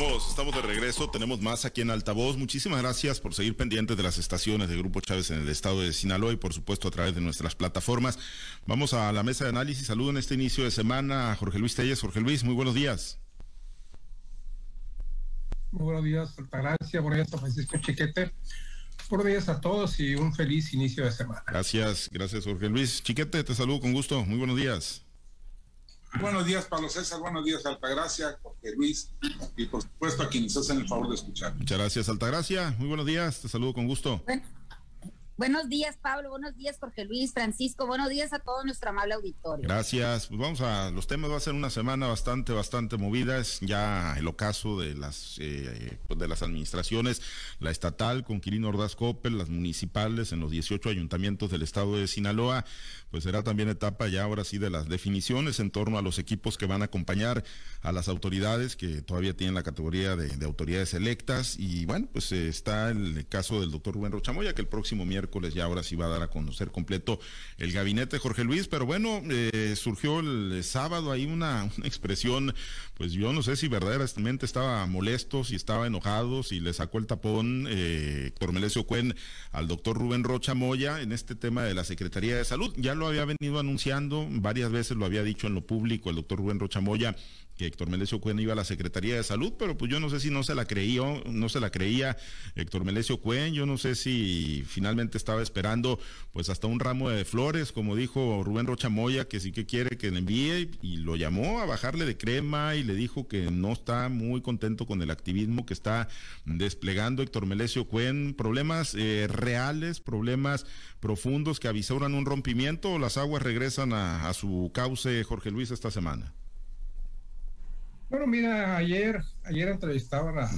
Estamos, estamos de regreso, tenemos más aquí en Altavoz. Muchísimas gracias por seguir pendientes de las estaciones de Grupo Chávez en el estado de Sinaloa y por supuesto a través de nuestras plataformas. Vamos a la mesa de análisis. Saludo en este inicio de semana a Jorge Luis Telles. Jorge Luis, muy buenos días. Muy buenos días, Altagracia. Buenos días a Francisco Chiquete. Buenos días a todos y un feliz inicio de semana. Gracias, gracias Jorge Luis. Chiquete, te saludo con gusto. Muy buenos días. Buenos días, Pablo César. Buenos días, Altagracia, Jorge Luis. Y por supuesto a quienes hacen el favor de escuchar. Muchas gracias, Altagracia. Muy buenos días. Te saludo con gusto. Buenos días, Pablo. Buenos días, Jorge Luis, Francisco. Buenos días a todo nuestro amable auditorio. Gracias. Pues vamos a los temas. Va a ser una semana bastante, bastante movida. Es ya el ocaso de las eh, pues de las administraciones, la estatal con Quirino Ordaz Coppel, las municipales en los 18 ayuntamientos del estado de Sinaloa. Pues será también etapa ya ahora sí de las definiciones en torno a los equipos que van a acompañar a las autoridades que todavía tienen la categoría de, autoridades electas. Y bueno, pues eh, está el caso del doctor Rubén Rochamoya, que el próximo miércoles ya ahora sí va a dar a conocer completo el gabinete Jorge Luis, pero bueno, eh, surgió el sábado ahí una, expresión, pues yo no sé si verdaderamente estaba molesto, si estaba enojado, si le sacó el tapón eh, Héctor Melesio Cuen al doctor Rubén Rocha Moya en este tema de la Secretaría de Salud. Ya lo había venido anunciando, varias veces lo había dicho en lo público el doctor Rubén Rocha Moya que Héctor Melesio Cuen iba a la Secretaría de Salud, pero pues yo no sé si no se la creía, no se la creía Héctor Melesio Cuen, yo no sé si finalmente estaba esperando pues hasta un ramo de flores, como dijo Rubén Rocha Moya, que sí que quiere que le envíe y lo llamó a bajarle de crema y le dijo que no está muy contento con el activismo que está desplegando Héctor Melesio Cuen, problemas eh, reales, problemas profundos que avisoran un rompimiento o las aguas regresan a, a su cauce Jorge Luis esta semana. Bueno, mira, ayer, ayer entrevistaban a,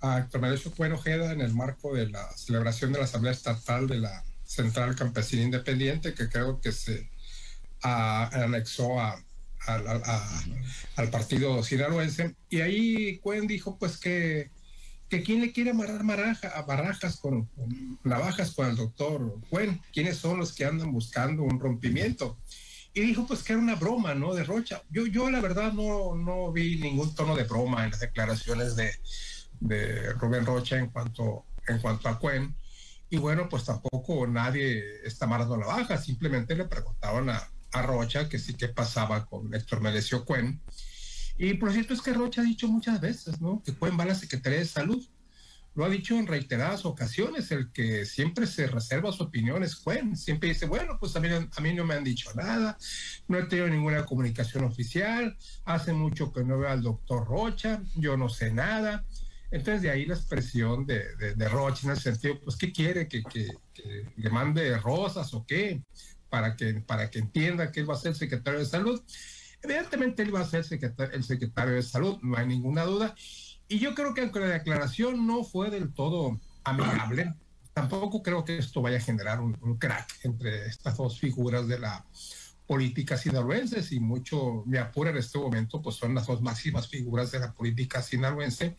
a Héctor Merecio Ojeda en el marco de la celebración de la Asamblea Estatal de la Central Campesina Independiente, que creo que se anexó a, al partido sinaloense. Y ahí Cuen dijo pues que, que quién le quiere amarrar maraja, a barajas con, con, navajas con el doctor Cuen, quiénes son los que andan buscando un rompimiento y dijo pues que era una broma, ¿no? De Rocha. Yo, yo la verdad no, no vi ningún tono de broma en las declaraciones de, de Rubén Rocha en cuanto, en cuanto a Cuen. Y bueno, pues tampoco nadie está marando la baja, simplemente le preguntaban a, a Rocha que sí que pasaba con Héctor Melesio Cuen. Y por cierto es que Rocha ha dicho muchas veces, ¿no? Que Cuen va a la Secretaría de Salud lo ha dicho en reiteradas ocasiones, el que siempre se reserva su opinión es siempre dice, bueno, pues a mí, a mí no me han dicho nada, no he tenido ninguna comunicación oficial, hace mucho que no veo al doctor Rocha, yo no sé nada. Entonces de ahí la expresión de, de, Rocha en el sentido, pues, ¿qué quiere? ¿Que, que, le mande rosas o qué? Para que, para que entienda que él va a ser secretario de salud. Evidentemente él va a ser el secretario de salud, no hay ninguna duda. Y yo creo que aunque la declaración no fue del todo amigable, tampoco creo que esto vaya a generar un, crack entre estas dos figuras de la política sinaloense. Y mucho me apura en este momento, pues son las dos máximas figuras de la política sinaloense,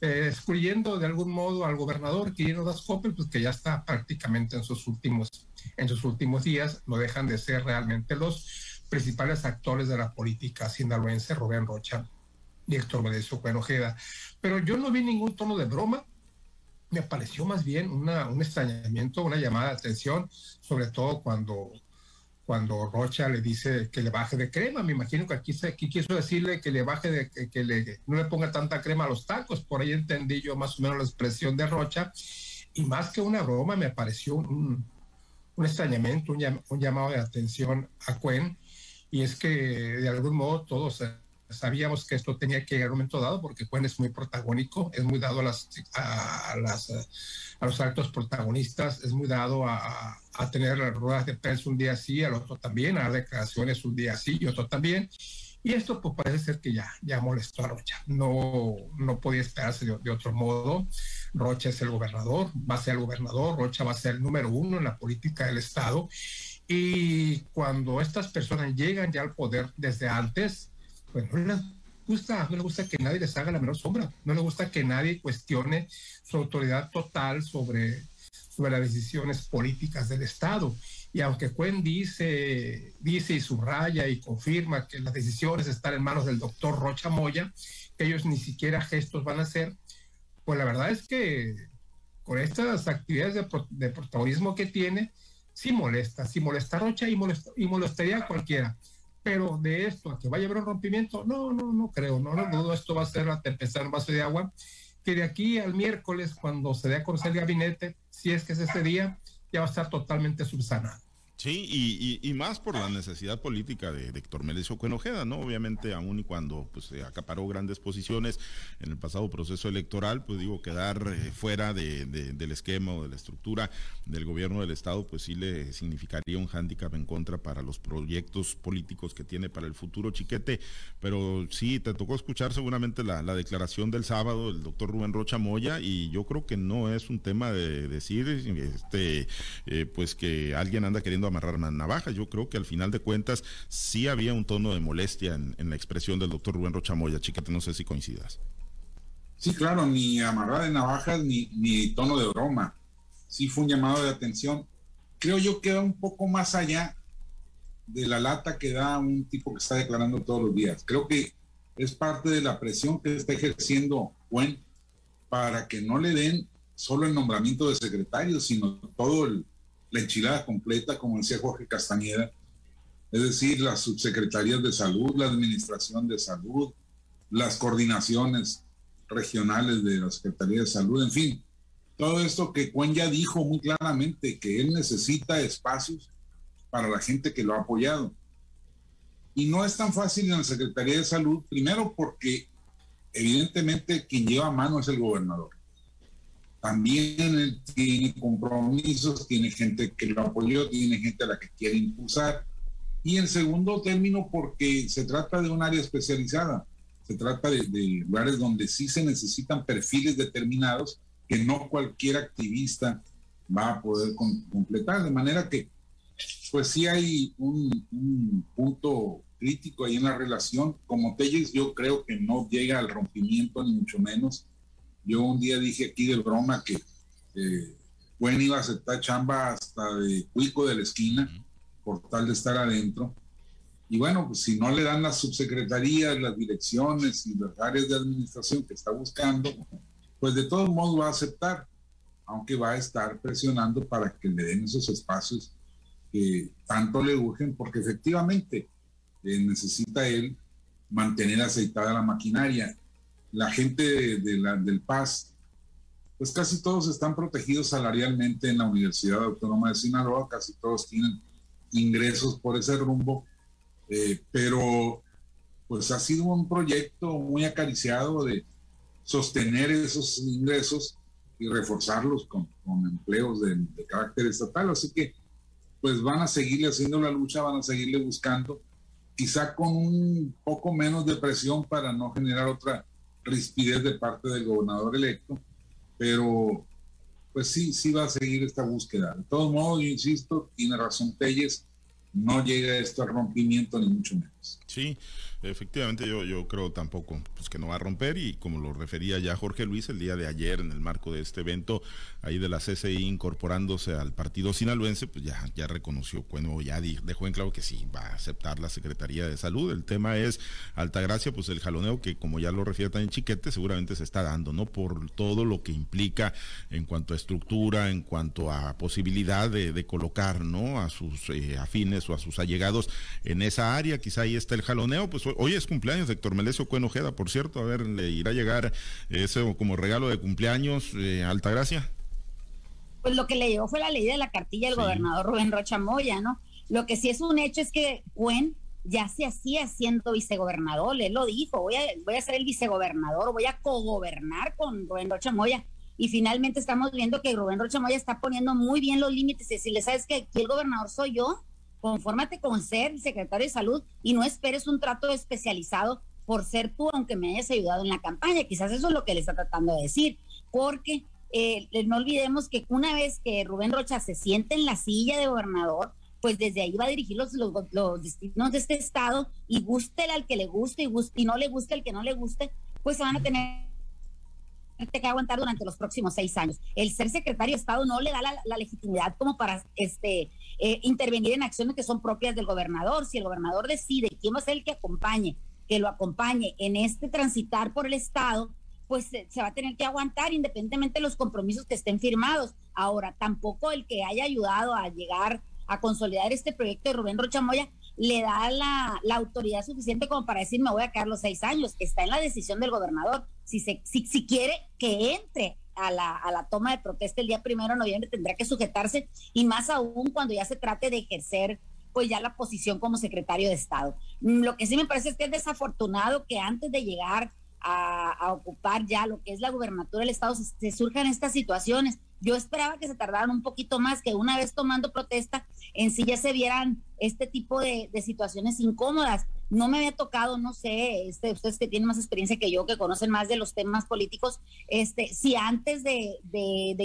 eh, excluyendo de algún modo al gobernador Quirino Das pues que ya está prácticamente en sus últimos en sus últimos días, no dejan de ser realmente los principales actores de la política sinaloense, Rubén Rocha y Héctor Medecio Ojeda. Pero yo no vi ningún tono de broma, me pareció más bien una, un extrañamiento, una llamada de atención, sobre todo cuando, cuando Rocha le dice que le baje de crema. Me imagino que aquí, aquí quiso decirle que le baje de, que, le, no le ponga tanta crema a los tacos. Por ahí entendí yo más o menos la expresión de Rocha. Y más que una broma, me pareció un, un extrañamiento, un, un, llamado de atención a Cuen. Y es que de algún modo todos sabíamos que esto tenía que llegar a un momento dado porque Juan es muy protagónico, es muy dado a, las, a, a los actos protagonistas, es muy dado a, a, tener ruedas de prensa un día sí, al otro también, a dar declaraciones un día sí y otro también. Y esto pues parece ser que ya, ya molestó a Rocha. No, no podía esperarse de, de, otro modo. Rocha es el gobernador, va a ser el gobernador, Rocha va a ser el número uno en la política del Estado. Y cuando estas personas llegan ya al poder desde antes, pues no le gusta, no le gusta que nadie les haga la menor sombra, no le gusta que nadie cuestione su autoridad total sobre, sobre las decisiones políticas del Estado. Y aunque Cuen dice, dice y subraya y confirma que las decisiones están en manos del doctor Rocha Moya, que ellos ni siquiera gestos van a hacer, pues la verdad es que con estas actividades de, protagonismo que tiene, sí molesta, sí molesta a Rocha y, y molestaría a cualquiera. Pero de esto a que vaya a haber un rompimiento, no, no, no creo, no lo dudo, esto va a ser tempestad en un vaso de agua, que de aquí al miércoles, cuando se dé a conocer el gabinete, si es que es ese día, ya va a estar totalmente subsanado. Sí, y, más por la necesidad política de, Héctor Melesio Cuenojeda, ¿no? Obviamente, aún y cuando pues, se acaparó grandes posiciones en el pasado proceso electoral, pues digo, quedar eh, fuera del esquema o de la estructura del gobierno del Estado, pues sí le significaría un hándicap en contra para los proyectos políticos que tiene para el futuro Chiquete. Pero sí, te tocó escuchar seguramente la, declaración del sábado del doctor Rubén Rocha Moya, y yo creo que no es un tema de decir, este, eh, pues que alguien anda queriendo amarrar una navaja. Yo creo que al final de cuentas sí había un tono de molestia en, la expresión del doctor Rubén Rochamoya. Chiquete, no sé si coincidas. Sí, claro, ni amarrar de navajas ni, tono de broma. Sí fue un llamado de atención. Creo yo que va un poco más allá de la lata que da un tipo que está declarando todos los días. Creo que es parte de la presión que está ejerciendo Juan para que no le den solo el nombramiento de secretario, sino todo el, la enchilada completa, como decía Jorge Castañeda, es decir, las subsecretarías de salud, la administración de salud, las coordinaciones regionales de la Secretaría de Salud, en fin, todo esto que Cuen ya dijo muy claramente, que él necesita espacios para la gente que lo ha apoyado. Y no es tan fácil en la Secretaría de Salud, primero porque evidentemente quien lleva a mano es el gobernador también él tiene compromisos, tiene gente que lo apoyó, tiene gente a la que quiere impulsar. Y en segundo término, porque se trata de un área especializada, se trata de, lugares donde sí se necesitan perfiles determinados que no cualquier activista va a poder completar. De manera que, pues sí hay un, un punto crítico ahí en la relación. Como Telles, yo creo que no llega al rompimiento, ni mucho menos yo un día dije aquí de broma que eh, iba a aceptar chamba hasta de cuico de la esquina por tal de estar adentro. Y bueno, pues si no le dan las subsecretarías, las direcciones y las áreas de administración que está buscando, pues de todos modos va a aceptar, aunque va a estar presionando para que le den esos espacios que tanto le urgen, porque efectivamente eh, necesita él mantener aceitada la maquinaria la gente de, la, del Paz, pues casi todos están protegidos salarialmente en la Universidad Autónoma de Sinaloa, casi todos tienen ingresos por ese rumbo, eh, pero pues ha sido un proyecto muy acariciado de sostener esos ingresos y reforzarlos con, empleos de, de, carácter estatal. Así que pues van a seguirle haciendo la lucha, van a seguirle buscando, quizá con un poco menos de presión para no generar otra rispidez de parte del gobernador electo, pero pues sí, sí va a seguir esta búsqueda. De todos modos, yo insisto, tiene razón Telles, no llega esto al rompimiento ni mucho menos. Sí, Efectivamente, yo, yo creo tampoco pues, que no va a romper y como lo refería ya Jorge Luis el día de ayer en el marco de este evento ahí de la CCI incorporándose al partido sinaloense, pues ya, ya reconoció, bueno, ya dejó en claro que sí, va a aceptar la Secretaría de Salud. El tema es Altagracia, pues el jaloneo que como ya lo refiere también Chiquete, seguramente se está dando, ¿no? Por todo lo que implica en cuanto a estructura, en cuanto a posibilidad de, colocar, ¿no? A sus eh, afines o a sus allegados en esa área, quizá ahí está el jaloneo, pues hoy es cumpleaños de Héctor Melesio Cuenojeda, por cierto, a ver, le irá a llegar eso como regalo de cumpleaños, eh, Altagracia. Pues lo que le llegó fue la ley de la cartilla del gobernador Rubén Rocha Moya, ¿no? Lo que sí es un hecho es que Cuen ya se hacía siendo vicegobernador, él lo dijo, voy a, voy a ser el vicegobernador, voy a cogobernar con Rubén Rocha Moya. Y finalmente estamos viendo que Rubén Rocha Moya está poniendo muy bien los límites y decirle, ¿sabes que Aquí el gobernador soy yo, confórmate con ser secretario de salud y no esperes un trato especializado por ser tú, aunque me hayas ayudado en la campaña. Quizás eso es lo que le está tratando de decir, porque eh, no olvidemos que una vez que Rubén Rocha se siente en la silla de gobernador, pues desde ahí va a dirigir los, los, destinos de este estado y guste al que le guste y, guste, y no le guste el que no le guste, pues se van a tener que aguantar durante los próximos seis años. El ser secretario de Estado no le da la, legitimidad como para este, eh, intervenir en acciones que son propias del gobernador. Si el gobernador decide quién va a ser el que acompañe, que lo acompañe en este transitar por el Estado, pues se va a tener que aguantar independientemente de los compromisos que estén firmados. Ahora, tampoco el que haya ayudado a llegar a consolidar este proyecto de Rubén Rochamoya le da la, autoridad suficiente como para decir me voy a quedar los seis años. Está en la decisión del gobernador. Si, se, si, si quiere que entre a la, a la toma de protesta el día primero de noviembre, tendrá que sujetarse y más aún cuando ya se trate de ejercer pues ya la posición como secretario de Estado. Lo que sí me parece es que es desafortunado que antes de llegar a, ocupar ya lo que es la gubernatura del Estado se surjan estas situaciones yo esperaba que se tardaran un poquito más, que una vez tomando protesta, en sí ya se vieran este tipo de, situaciones incómodas. No me había tocado, no sé, este, ustedes que tienen más experiencia que yo, que conocen más de los temas políticos, este, si antes de,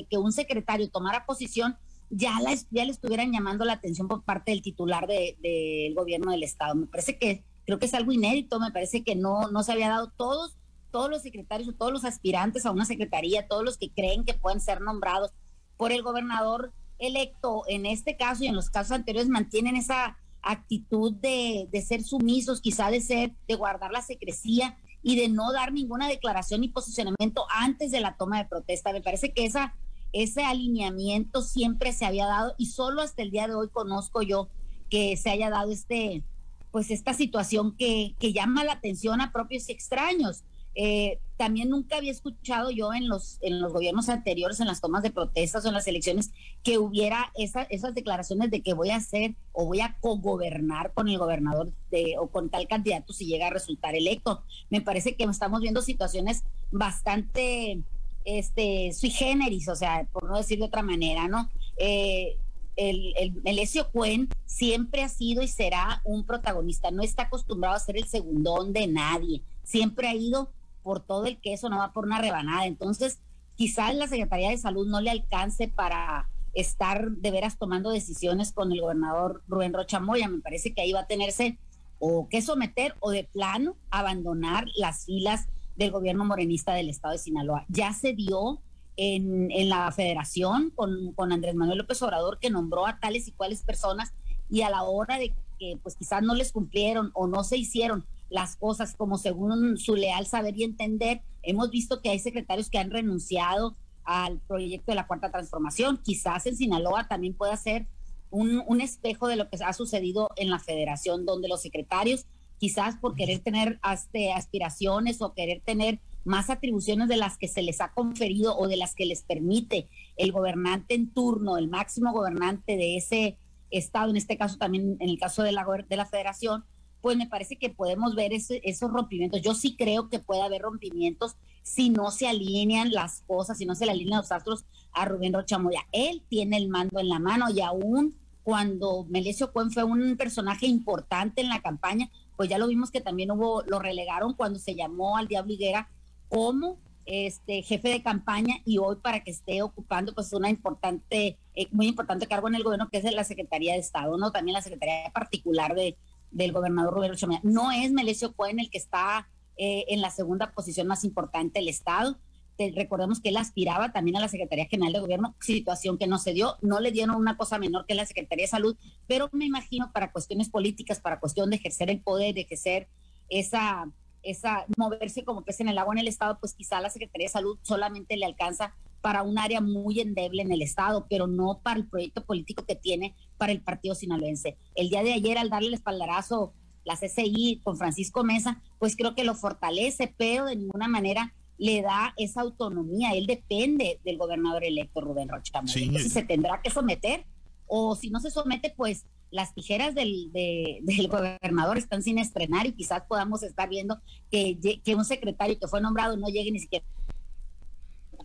que un secretario tomara posición, ya, ya le estuvieran llamando la atención por parte del titular del gobierno del Estado. Me parece que creo que es algo inédito, me parece que no, no se había dado todos todos los secretarios o todos los aspirantes a una secretaría, todos los que creen que pueden ser nombrados por el gobernador electo, en este caso y en los casos anteriores, mantienen esa actitud de, ser sumisos, quizá de ser, de guardar la secrecía y de no dar ninguna declaración ni posicionamiento antes de la toma de protesta. Me parece que esa, ese alineamiento siempre se había dado y solo hasta el día de hoy conozco yo que se haya dado este, pues esta situación que, que llama la atención a propios y extraños. Eh, también nunca había escuchado yo en los, en los gobiernos anteriores, en las tomas de protestas o en las elecciones, que hubiera esas declaraciones de que voy a hacer o voy a cogobernar con el gobernador o con tal candidato si llega a resultar electo. Me parece que estamos viendo situaciones bastante este, sui generis, o sea, por no decir de otra manera, ¿no? Eh, el, el Melesio Cuen siempre ha sido y será un protagonista, no está acostumbrado a ser el segundón de nadie, siempre ha ido por todo el queso, no va por una rebanada. Entonces, quizás la Secretaría de Salud no le alcance para estar de veras tomando decisiones con el gobernador Rubén Rocha Moya. Me parece que ahí va a tenerse o que someter o de plano abandonar las filas del gobierno morenista del estado de Sinaloa. Ya se dio en, en la federación con, con, Andrés Manuel López Obrador que nombró a tales y cuales personas y a la hora de que pues quizás no les cumplieron o no se hicieron las cosas como según su leal saber y entender. Hemos visto que hay secretarios que han renunciado al proyecto de la cuarta transformación. Quizás en Sinaloa también pueda ser un, un espejo de lo que ha sucedido en la federación, donde los secretarios, quizás por querer tener aspiraciones o querer tener más atribuciones de las que se les ha conferido o de las que les permite el gobernante en turno, el máximo gobernante de ese estado, en este caso también en el caso de la, de la federación, pues me parece que podemos ver esos rompimientos. Yo sí creo que puede haber rompimientos si no se alinean las cosas, si no se le alinean los astros a Rubén Rochamoya. Él tiene el mando en la mano y aún cuando Melesio Cuen fue un personaje importante en la campaña, pues ya lo vimos que también hubo, lo relegaron cuando se llamó al Diablo Higuera como este jefe de campaña y hoy para que esté ocupando pues una importante, eh, muy importante cargo en el gobierno que es la Secretaría de Estado, ¿no? También la Secretaría particular de, del gobernador Chamaya. No es Melesio Cohen el que está eh, en la segunda posición más importante del Estado. recordemos que él aspiraba también a la Secretaría General de Gobierno, situación que no se dio. No le dieron una cosa menor que la Secretaría de Salud, pero me imagino para cuestiones políticas, para cuestión de ejercer el poder, de ejercer esa, esa, moverse como es en el agua en el Estado, pues quizá la Secretaría de Salud solamente le alcanza para un área muy endeble en el Estado, pero no para el proyecto político que tiene para el partido sinaloense. El día de ayer, al darle el espaldarazo la CCI con Francisco Mesa, pues creo que lo fortalece, pero de ninguna manera le da esa autonomía. Él depende del gobernador electo Rubén Rocha. Sí. se tendrá que someter, o si no se somete, pues las tijeras del, del, gobernador están sin estrenar y quizás podamos estar viendo que, que un secretario que fue nombrado no llegue ni siquiera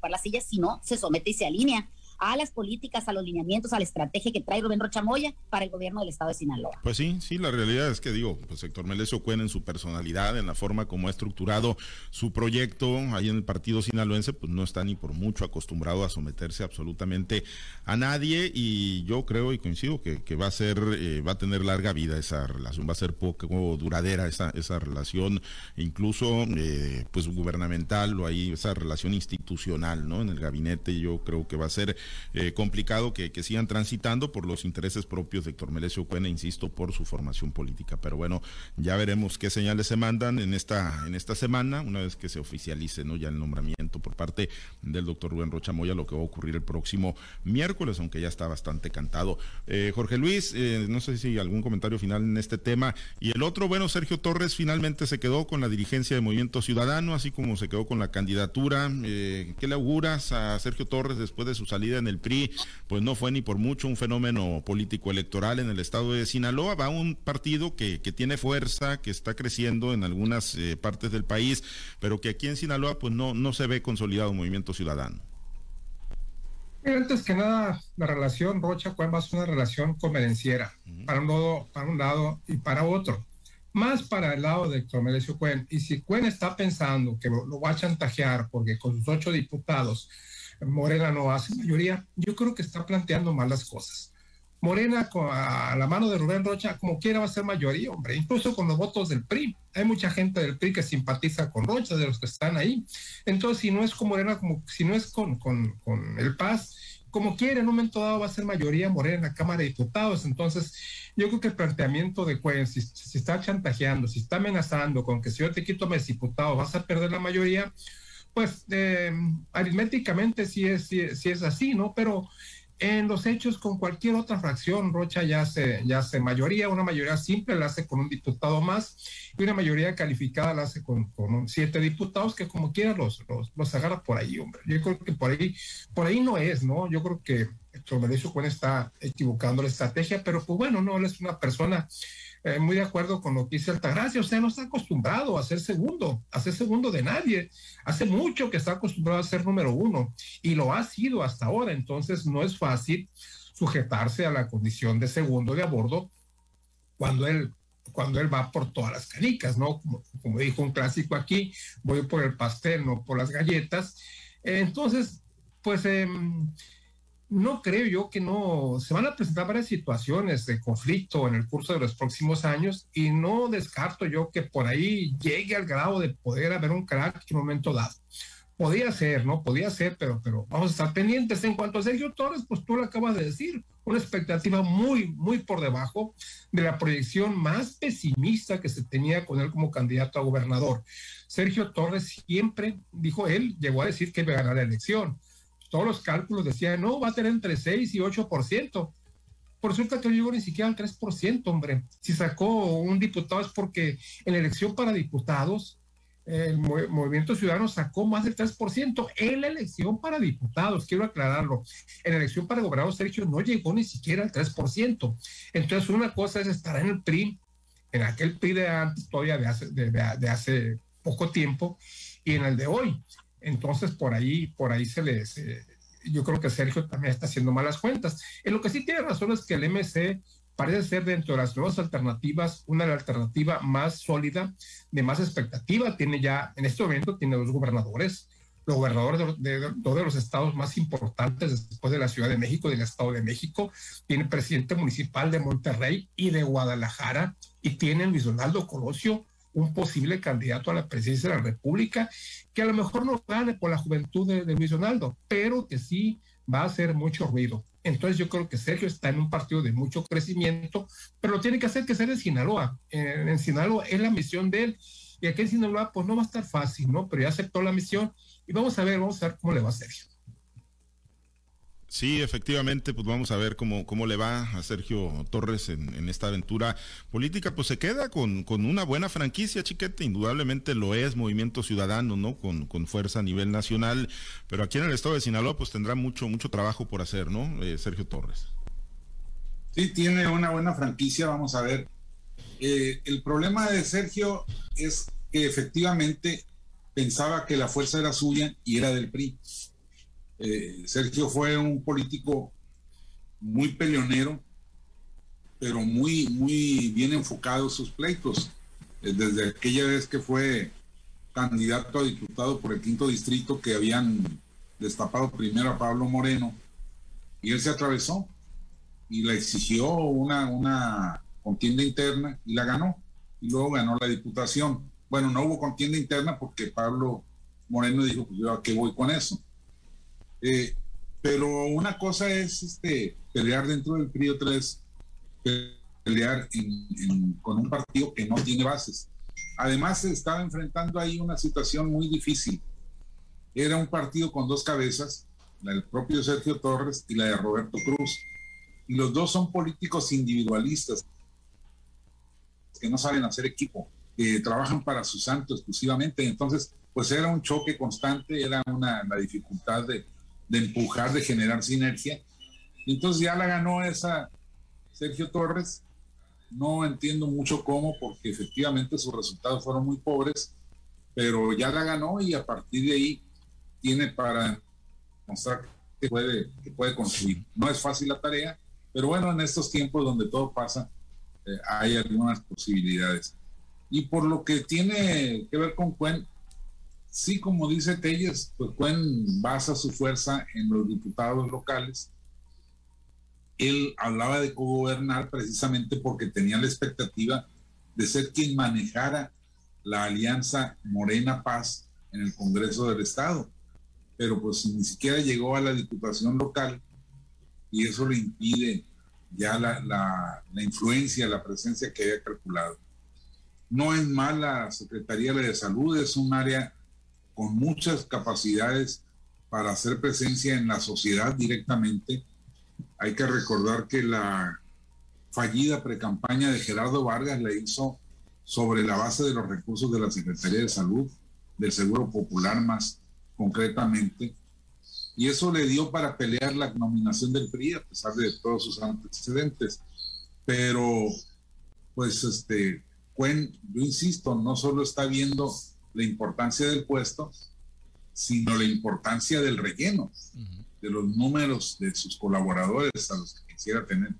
ocupar la silla, sino se somete y se alinea a las políticas, a los lineamientos, a la estrategia que trae Rubén Rochamoya para el gobierno del estado de Sinaloa. Pues sí, sí, la realidad es que digo, pues Héctor Melesio Cuen en su personalidad, en la forma como ha estructurado su proyecto ahí en el partido sinaloense, pues no está ni por mucho acostumbrado a someterse absolutamente a nadie y yo creo y coincido que, que va a ser, eh, va a tener larga vida esa relación, va a ser poco duradera esa, esa relación, incluso eh, pues gubernamental o ahí esa relación institucional, ¿no? En el gabinete yo creo que va a ser eh, complicado que, que, sigan transitando por los intereses propios de Héctor Melesio Cuena, insisto, por su formación política. Pero bueno, ya veremos qué señales se mandan en esta, en esta semana, una vez que se oficialice ¿no? ya el nombramiento por parte del doctor Rubén Rocha Moya, lo que va a ocurrir el próximo miércoles, aunque ya está bastante cantado. Eh, Jorge Luis, eh, no sé si algún comentario final en este tema. Y el otro, bueno, Sergio Torres finalmente se quedó con la dirigencia de Movimiento Ciudadano, así como se quedó con la candidatura. Eh, ¿Qué le auguras a Sergio Torres después de su salida en el PRI? Pues no fue ni por mucho un fenómeno político electoral en el estado de Sinaloa. Va un partido que, que tiene fuerza, que está creciendo en algunas eh, partes del país, pero que aquí en Sinaloa pues no, no se ve consolidado un movimiento ciudadano. antes que nada, la relación Rocha-Cuen va a ser una relación convenenciera, uh -huh. para, un lado, para un lado y para otro. Más para el lado de Héctor Melesio Cuen. Y si Cuen está pensando que lo, lo va a chantajear porque con sus ocho diputados Morena no hace mayoría, yo creo que está planteando mal las cosas. Morena a la mano de Rubén Rocha, como quiera, va a ser mayoría, hombre, incluso con los votos del PRI. Hay mucha gente del PRI que simpatiza con Rocha, de los que están ahí. Entonces, si no es con Morena, como si no es con, con, con el Paz, como quiera, en un momento dado va a ser mayoría Morena en la Cámara de Diputados. Entonces, yo creo que el planteamiento de Cuen, si, está chantajeando, si está amenazando con que si yo te quito mis diputados vas a perder la mayoría, pues eh, aritméticamente sí es, sí, es así, ¿no? Pero en los hechos, con cualquier otra fracción, Rocha ya se, ya mayoría, una mayoría simple la hace con un diputado más y una mayoría calificada la hace con, con siete diputados que como quiera los, los, los, agarra por ahí, hombre. Yo creo que por ahí, por ahí no es, ¿no? Yo creo que Héctor Melesio Cuen está equivocando la estrategia, pero pues bueno, no, él es una persona eh, muy de acuerdo con lo que dice Altagracia, sea, no está acostumbrado a ser segundo, a ser segundo de nadie. Hace mucho que está acostumbrado a ser número uno y lo ha sido hasta ahora, entonces no es fácil sujetarse a la condición de segundo de a bordo cuando él cuando él va por todas las canicas, ¿no? Como, como dijo un clásico aquí, voy por el pastel, no por las galletas. Entonces, pues eh, no creo yo que no, se van a presentar varias situaciones de conflicto en el curso de los próximos años y no descarto yo que por ahí llegue al grado de poder haber un crack en un momento dado. Podía ser, ¿no? Podía ser, pero, pero vamos a estar pendientes. En cuanto a Sergio Torres, pues tú lo acabas de decir, una expectativa muy, muy por debajo de la proyección más pesimista que se tenía con él como candidato a gobernador. Sergio Torres siempre, dijo él, llegó a decir que iba a ganar la elección todos los cálculos decían, no, va a tener entre 6 y 8%. Por resulta que no llegó ni siquiera al 3%, hombre. Si sacó un diputado es porque en la elección para diputados, el Movimiento Ciudadano sacó más del 3% en la elección para diputados, quiero aclararlo. En la elección para gobernador Sergio no llegó ni siquiera al 3%. Entonces, una cosa es estar en el PRI, en aquel PRI de antes, todavía de hace, poco tiempo, y en el de hoy. Entonces, por ahí, por ahí se les, eh, yo creo que Sergio también está haciendo malas cuentas. En lo que sí tiene razón es que el MC parece ser dentro de las nuevas alternativas una alternativa más sólida, de más expectativa. Tiene ya, en este momento, tiene dos gobernadores, los gobernadores de, de, de, los estados más importantes después de la Ciudad de México, del Estado de México, tiene presidente municipal de Monterrey y de Guadalajara, y tiene Luis Donaldo Colosio, un posible candidato a la presidencia de la República, que a lo mejor no gane por la juventud de, de Luis Donaldo, pero que sí va a hacer mucho ruido. Entonces yo creo que Sergio está en un partido de mucho crecimiento, pero lo tiene que hacer que ser en Sinaloa. En, en Sinaloa es la misión de él. Y aquí en Sinaloa pues no va a estar fácil, ¿no? Pero ya aceptó la misión y vamos a ver, vamos a ver cómo le va a Sergio. Sí, efectivamente, pues vamos a ver cómo, cómo le va a Sergio Torres en, en esta aventura política. Pues se queda con, con, una buena franquicia, chiquete, indudablemente lo es, Movimiento Ciudadano, ¿no? Con, con, fuerza a nivel nacional, pero aquí en el estado de Sinaloa, pues tendrá mucho, mucho trabajo por hacer, ¿no? Eh, Sergio Torres. Sí, tiene una buena franquicia, vamos a ver. Eh, el problema de Sergio es que efectivamente pensaba que la fuerza era suya y era del PRI Eh, Sergio fue un político muy peleonero, pero muy, muy bien enfocado en sus pleitos. Eh, desde aquella vez que fue candidato a diputado por el quinto distrito que habían destapado primero a Pablo Moreno, y él se atravesó y le exigió una, una contienda interna y la ganó. Y luego ganó la diputación. Bueno, no hubo contienda interna porque Pablo Moreno dijo, pues yo a qué voy con eso. Eh, pero una cosa es este, pelear dentro del PRI, otra es pelear con un partido que no tiene bases. Además, se estaba enfrentando ahí una situación muy difícil. Era un partido con dos cabezas, la del propio Sergio Torres y la de Roberto Cruz. Y los dos son políticos individualistas que no saben hacer equipo, que trabajan para su santo exclusivamente. Entonces, pues era un choque constante, era una la dificultad de, de empujar, de generar sinergia. Entonces ya la ganó esa Sergio Torres. No entiendo mucho cómo, porque efectivamente sus resultados fueron muy pobres, pero ya la ganó y a partir de ahí tiene para mostrar que puede, que puede construir. No es fácil la tarea, pero bueno, en estos tiempos donde todo pasa, eh, hay algunas posibilidades. Y por lo que tiene que ver con Cuen, sí, como dice Telles, pues Cuen basa su fuerza en los diputados locales. Él hablaba de gobernar precisamente porque tenía la expectativa de ser quien manejara la alianza Morena Paz en el Congreso del Estado pero pues ni siquiera llegó a la diputación local y eso le impide ya la, la, la influencia, la presencia que había calculado. No es mala Secretaría de Salud, es un área con muchas capacidades para hacer presencia en la sociedad directamente. Hay que recordar que la fallida precampaña de Gerardo Vargas la hizo sobre la base de los recursos de la Secretaría de Salud, del Seguro Popular más concretamente, y eso le dio para pelear la nominación del PRI a pesar de todos sus antecedentes. Pero, pues, este, Cuen, yo insisto, no solo está viendo la importancia del puesto, sino la importancia del relleno, de los números de sus colaboradores a los que quisiera tener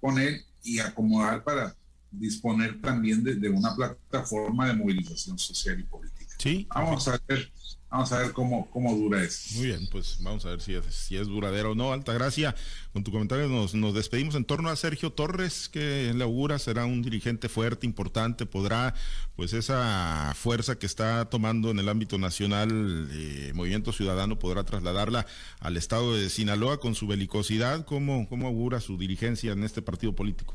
con él y acomodar para disponer también de, de una plataforma de movilización social y política. Sí. Vamos a ver Vamos a ver cómo, cómo dura eso. Muy bien, pues vamos a ver si es, si es duradero o no. Alta gracia. Con tu comentario nos, nos despedimos en torno a Sergio Torres, que le augura será un dirigente fuerte, importante, podrá, pues esa fuerza que está tomando en el ámbito nacional eh, Movimiento Ciudadano, podrá trasladarla al estado de Sinaloa con su belicosidad. ¿Cómo, cómo augura su dirigencia en este partido político?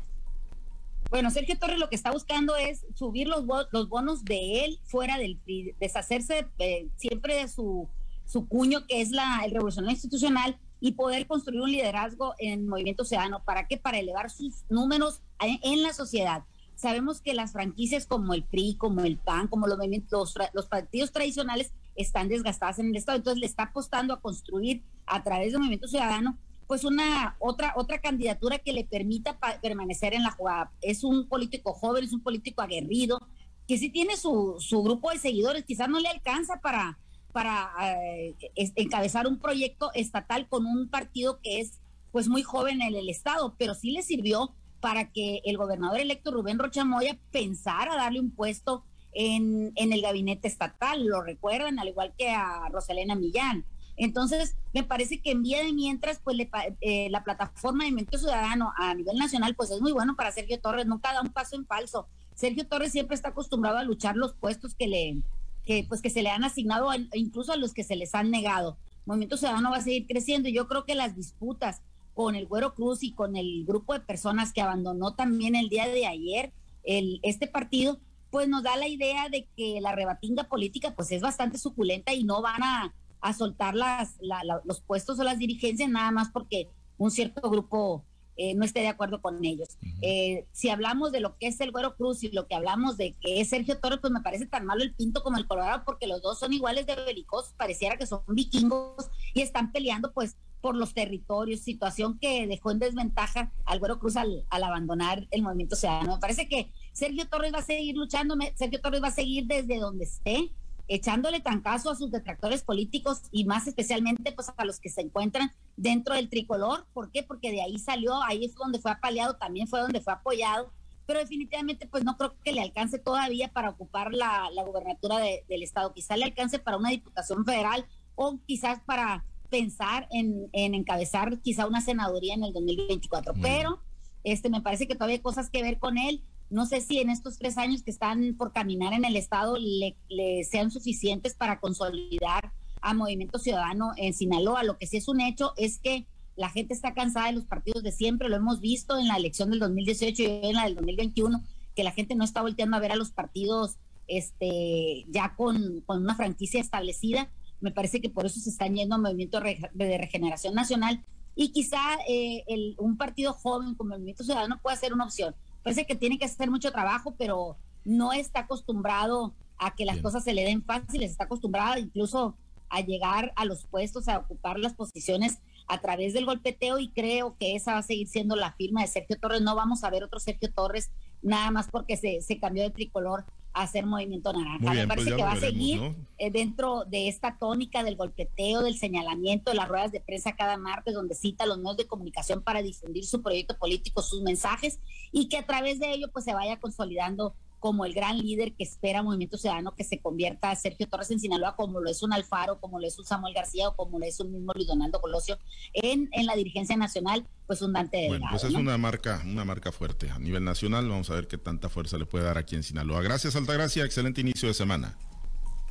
Bueno, Sergio Torres lo que está buscando es subir los, los bonos de él fuera del deshacerse eh, siempre de su, su cuño, que es la, el revolucionario institucional, y poder construir un liderazgo en movimiento ciudadano. ¿Para qué? Para elevar sus números en, la sociedad. Sabemos que las franquicias como el PRI, como el PAN, como los, movimientos, los partidos tradicionales están desgastadas en el Estado. Entonces le está apostando a construir a través del movimiento ciudadano pues una otra otra candidatura que le permita permanecer en la jugada. Es un político joven, es un político aguerrido, que sí tiene su, su grupo de seguidores, quizás no le alcanza para, para eh, encabezar un proyecto estatal con un partido que es pues muy joven en el estado, pero sí le sirvió para que el gobernador electo Rubén Rochamoya pensara darle un puesto en, en el gabinete estatal, lo recuerdan, al igual que a Rosalena Millán. Entonces, me parece que en vía de mientras, pues eh, la plataforma de Movimiento Ciudadano a nivel nacional, pues es muy bueno para Sergio Torres, nunca da un paso en falso. Sergio Torres siempre está acostumbrado a luchar los puestos que le, que, pues que se le han asignado, incluso a los que se les han negado. Movimiento Ciudadano va a seguir creciendo y yo creo que las disputas con el Güero Cruz y con el grupo de personas que abandonó también el día de ayer el, este partido, pues nos da la idea de que la rebatinga política pues es bastante suculenta y no van a a soltar las, los puestos o las dirigencias nada más porque un cierto grupo eh, no esté de acuerdo con ellos. Eh, si hablamos de lo que es el Güero Cruz y lo que hablamos de que es Sergio Torres, pues me parece tan malo el Pinto como el Colorado porque los dos son iguales de belicosos, pareciera que son vikingos y están peleando pues por los territorios, situación que dejó en desventaja al Güero Cruz al, al abandonar el movimiento ciudadano. Me parece que Sergio Torres va a seguir luchando, Sergio Torres va a seguir desde donde esté, echándole trancazo a sus detractores políticos y más especialmente pues a los que se encuentran dentro del tricolor. ¿Por qué? Porque de ahí salió, ahí es donde fue apaleado, también fue donde fue apoyado, pero definitivamente pues no creo que le alcance todavía para ocupar la, la gubernatura del estado. Quizá le alcance para una diputación federal o quizás para pensar en, en encabezar quizá una senaduría en el 2024. Pero este me parece que todavía hay cosas que ver con él no sé si en estos tres años que están por caminar en el Estado le, sean suficientes para consolidar a Movimiento Ciudadano en Sinaloa. Lo que sí es un hecho es que la gente está cansada de los partidos de siempre, lo hemos visto en la elección del 2018 y en la del 2021, que la gente no está volteando a ver a los partidos este, ya con, una franquicia establecida. Me parece que por eso se están yendo a Movimiento de Regeneración Nacional y quizá eh, un partido joven como el Movimiento Ciudadano pueda ser una opción parece que tiene que hacer mucho trabajo, pero no está acostumbrado a que las cosas se le den fáciles, está acostumbrado incluso a llegar a los puestos, a ocupar las posiciones a través del golpeteo y creo que esa va a seguir siendo la firma de Sergio Torres. No vamos a ver otro Sergio Torres nada más porque se, se cambió de tricolor hacer movimiento naranja. Me parece pues que va a seguir eh, dentro de esta tónica del golpeteo, del señalamiento, de las ruedas de prensa cada martes, donde cita a los medios de comunicación para difundir su proyecto político, sus mensajes, y que a través de ello pues se vaya consolidando como el gran líder que espera Movimiento Ciudadano que se convierta a Sergio Torres en Sinaloa, como lo es un Alfaro, como lo es un Samuel García o como lo es un mismo Luis Donaldo Colosio en, en la dirigencia nacional, pues un Dante de Bueno, pues es una marca, una marca fuerte a nivel nacional. Vamos a ver qué tanta fuerza le puede dar aquí en Sinaloa. Gracias, Altagracia. Excelente inicio de semana.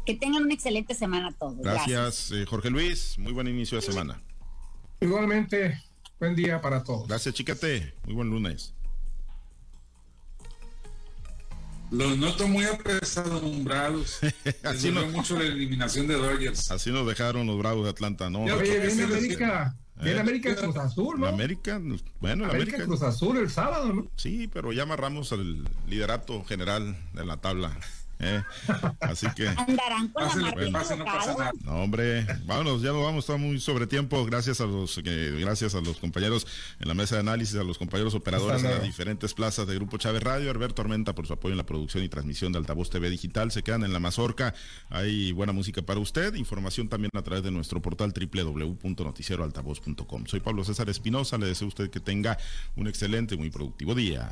Que tengan una excelente semana todos. Gracias, eh, Jorge Luis. Muy buen inicio de semana. Igualmente, buen día para todos. Gracias, Chiquete. Muy buen lunes. Los noto muy apesadumbrados. así no mucho la eliminación de Dodgers. Así nos dejaron los Bravos de Atlanta, ¿no? Oye, viene América. Viene América Cruz Azul, ¿no? América, bueno, América, Cruz Azul el sábado, ¿no? Sí, pero ya amarramos al liderato general de la tabla. ¿Eh? Así que. Andarán con la no, hombre, vámonos, ya lo vamos, está muy sobre tiempo. Gracias a los gracias a los compañeros en la mesa de análisis, a los compañeros operadores en las diferentes plazas de Grupo Chávez Radio, Alberto Armenta por su apoyo en la producción y transmisión de Altavoz TV Digital. Se quedan en la mazorca. Hay buena música para usted. Información también a través de nuestro portal www.noticieroaltavoz.com. Soy Pablo César Espinosa. Le deseo a usted que tenga un excelente, muy productivo día.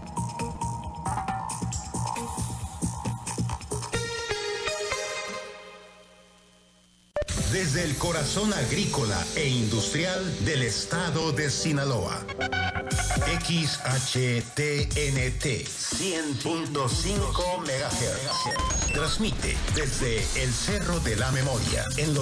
Desde el corazón agrícola e industrial del estado de Sinaloa. XHTNT 100.5 MHz. Transmite desde el Cerro de la Memoria en